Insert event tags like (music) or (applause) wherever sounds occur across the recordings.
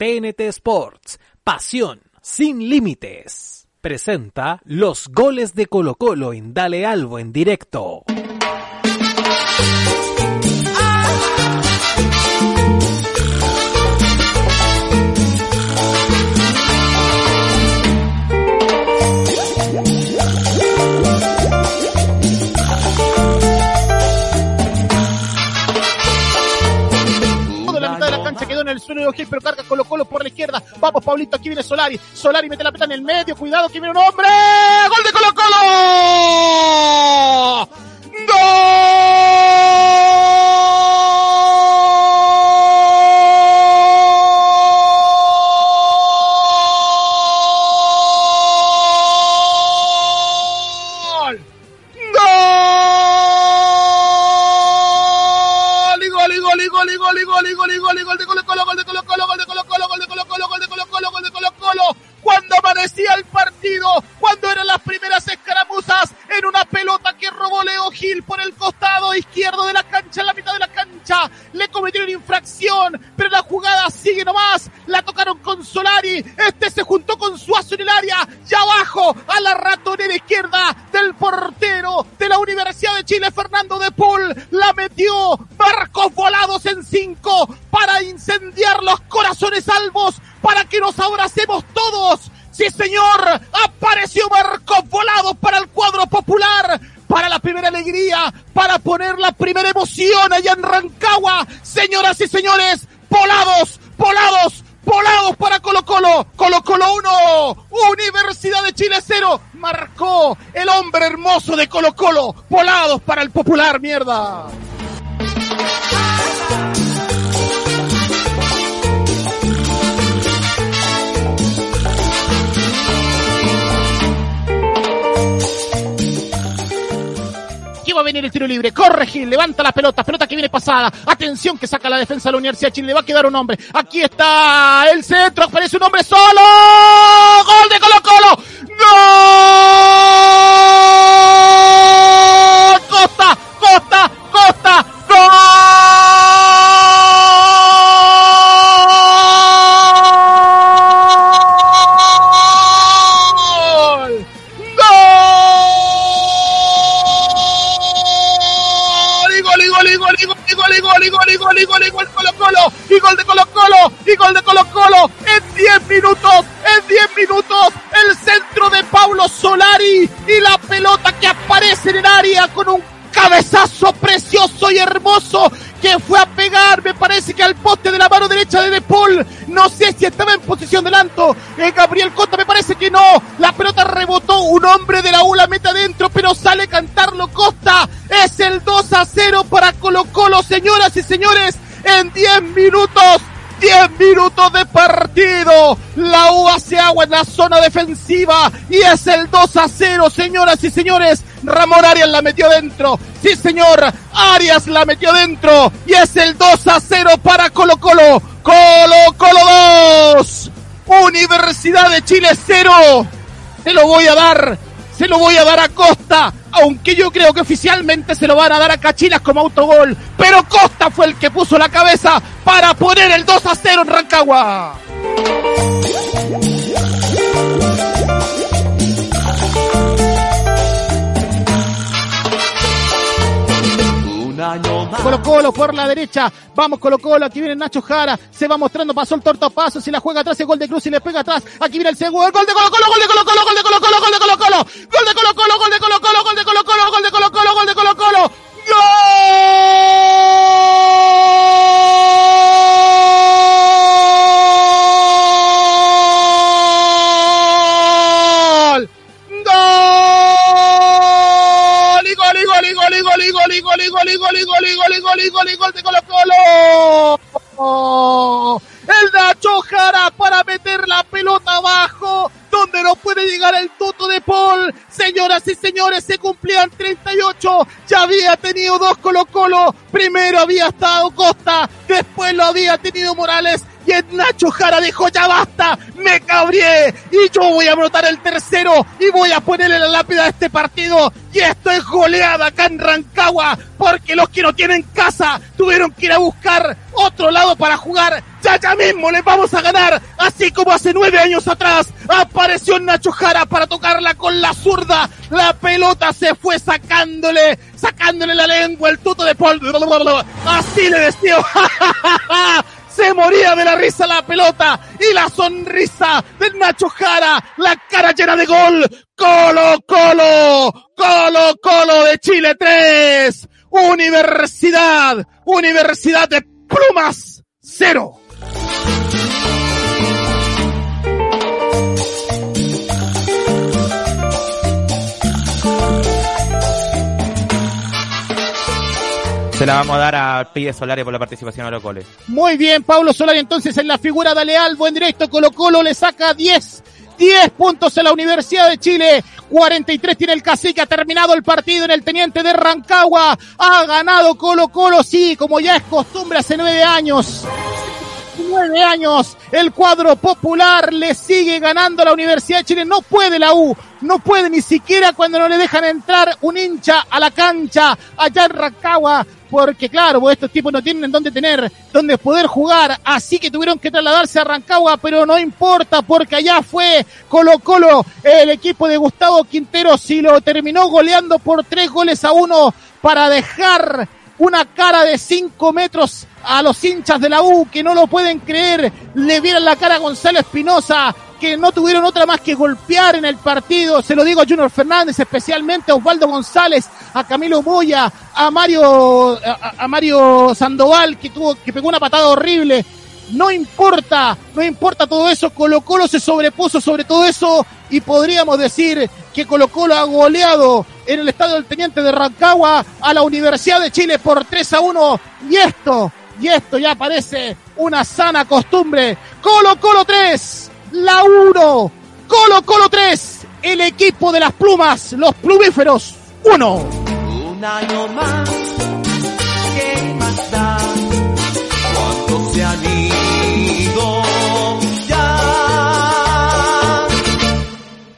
TNT Sports, pasión sin límites. Presenta los goles de Colo Colo en Dale Albo en directo. Pero carga Colo Colo por la izquierda. Vamos, Pablito, aquí viene Solari. Solari mete la pelota en el medio. Cuidado, que viene un hombre. ¡Gol de Colo Colo! ¡Gol! Colo, gol de Colo Colo, gol de Colo Colo, gol de Colo Colo, gol de Colo Colo. Cuando amanecía el partido, cuando eran las primeras escaramuzas, en una pelota que robó Leo Gil por el costado izquierdo de la cancha, en la mitad de la cancha, le cometieron infracción, pero la jugada sigue nomás, la tocaron con Solari, este se juntó con Suazo en el área, y abajo, a la ratonera izquierda del portero de la Universidad de Chile, Fernando de Paul, la metió, corazones salvos, para que nos abracemos todos. Sí, señor, apareció Marcos Volados para el cuadro popular, para la primera alegría, para poner la primera emoción allá en Rancagua. Señoras y señores, volados, volados, volados para Colo Colo. Colo Colo 1, Universidad de Chile 0. Marcó el hombre hermoso de Colo Colo. Volados para el popular, mierda. Venir el tiro libre. Corre Gil, levanta la pelota, pelota que viene pasada. Atención que saca la defensa de la Universidad de Chile. Le va a quedar un hombre. Aquí está el centro. Aparece un hombre solo. Gol de Colo Colo. ¡Gol! Y gol de Colo Colo, en 10 minutos, en 10 minutos, el centro de Paulo Solari, y la pelota que aparece en el área con un cabezazo precioso y hermoso que fue a pegar, me parece que al poste de la mano derecha de De Paul. No sé si estaba en posición de lanto. Eh, Gabriel Cota me parece que no. La pelota rebotó. Un hombre de la U la mete adentro, 10 minutos de partido. La U hace agua en la zona defensiva y es el 2 a 0, señoras y señores. Ramón Arias la metió dentro. Sí, señor. Arias la metió dentro y es el 2 a 0 para Colo Colo. Colo Colo 2. Universidad de Chile 0. Se lo voy a dar. Se lo voy a dar a Costa, aunque yo creo que oficialmente se lo van a dar a Cachinas como autogol. Pero Costa fue el que puso la cabeza para poner el 2 a 0 en Rancagua. Colo Colo por la derecha. Vamos Colo Colo. Aquí viene Nacho Jara. Se va mostrando. Pasó el tortapaso. Si la juega atrás el gol de Cruz y le pega atrás. Aquí viene el segundo. Gol de Colo Colo. Gol de Colo Colo. Gol de Colo Colo. Gol de Colo Colo. Gol de Colo Colo. Gol de Colo Colo. Gol de Colo Colo. Gol de Colo Colo. Gol de Colo Colo. ¡Gol! Gol, y gol, gol, de Colo Colo. El Nacho Jara para meter la pelota abajo, donde no puede llegar el Toto de Paul. Señoras y señores, se cumplían 38, ya había tenido dos Colo Colo, primero había estado Costa, después lo había tenido Morales y el Nacho Jara dijo ya basta, me cabrié y yo voy a anotar el tercero y voy a ponerle la lápida a este partido y esto es goleada acá en Rancagua porque los que no tienen casa tuvieron que ir a buscar otro lado para jugar. Ya ya mismo les vamos a ganar, así como hace nueve años atrás apareció Nacho Jara para tocarla con la zurda. La pelota se fue sacándole, sacándole la lengua el tuto de Paul. Así le decía. (laughs) se moría de la risa la pelota y la sonrisa de Nacho Jara, la cara llena de gol. Colo Colo, Colo Colo de Chile 3, Universidad, Universidad de Plumas 0. Se la vamos a dar a Pide Solari por la participación a los goles. Muy bien, Pablo Solari entonces en la figura de Leal, buen directo, Colo Colo le saca 10 10 puntos en la Universidad de Chile. 43 tiene el cacique. Ha terminado el partido en el Teniente de Rancagua. Ha ganado Colo Colo, sí, como ya es costumbre hace nueve años. Nueve años, el cuadro popular le sigue ganando a la Universidad de Chile. No puede la U, no puede ni siquiera cuando no le dejan entrar un hincha a la cancha allá en Rancagua porque claro, pues estos tipos no tienen dónde tener, dónde poder jugar, así que tuvieron que trasladarse a Rancagua, pero no importa, porque allá fue Colo Colo, el equipo de Gustavo Quintero, si lo terminó goleando por tres goles a uno para dejar una cara de cinco metros a los hinchas de la U que no lo pueden creer, le vieron la cara a Gonzalo Espinosa, que no tuvieron otra más que golpear en el partido. Se lo digo a Junior Fernández, especialmente a Osvaldo González, a Camilo Moya, a Mario, a, Mario Sandoval, que tuvo, que pegó una patada horrible. No importa, no importa todo eso, Colo Colo se sobrepuso sobre todo eso y podríamos decir que Colo Colo ha goleado en el estadio del Teniente de Rancagua a la Universidad de Chile por 3 a 1 y esto, y esto ya parece una sana costumbre. Colo Colo 3, la 1. Colo Colo 3. El equipo de las plumas, los plumíferos 1. Un año más. ¿Qué más da? Cuando se han ido ya.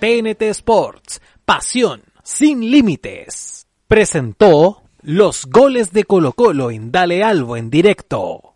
TNT Sports. Pasión sin límites. Presentó los goles de Colo Colo en Dale Albo en directo.